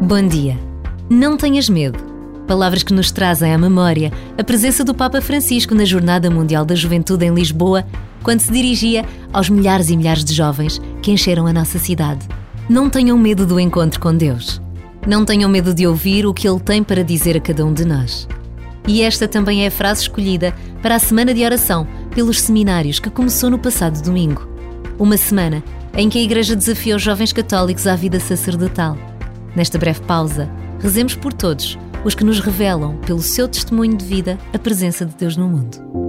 Bom dia. Não tenhas medo. Palavras que nos trazem à memória a presença do Papa Francisco na Jornada Mundial da Juventude em Lisboa, quando se dirigia aos milhares e milhares de jovens que encheram a nossa cidade. Não tenham medo do encontro com Deus. Não tenham medo de ouvir o que Ele tem para dizer a cada um de nós. E esta também é a frase escolhida para a semana de oração pelos seminários que começou no passado domingo. Uma semana em que a Igreja desafia os jovens católicos à vida sacerdotal. Nesta breve pausa, rezemos por todos os que nos revelam, pelo seu testemunho de vida, a presença de Deus no mundo.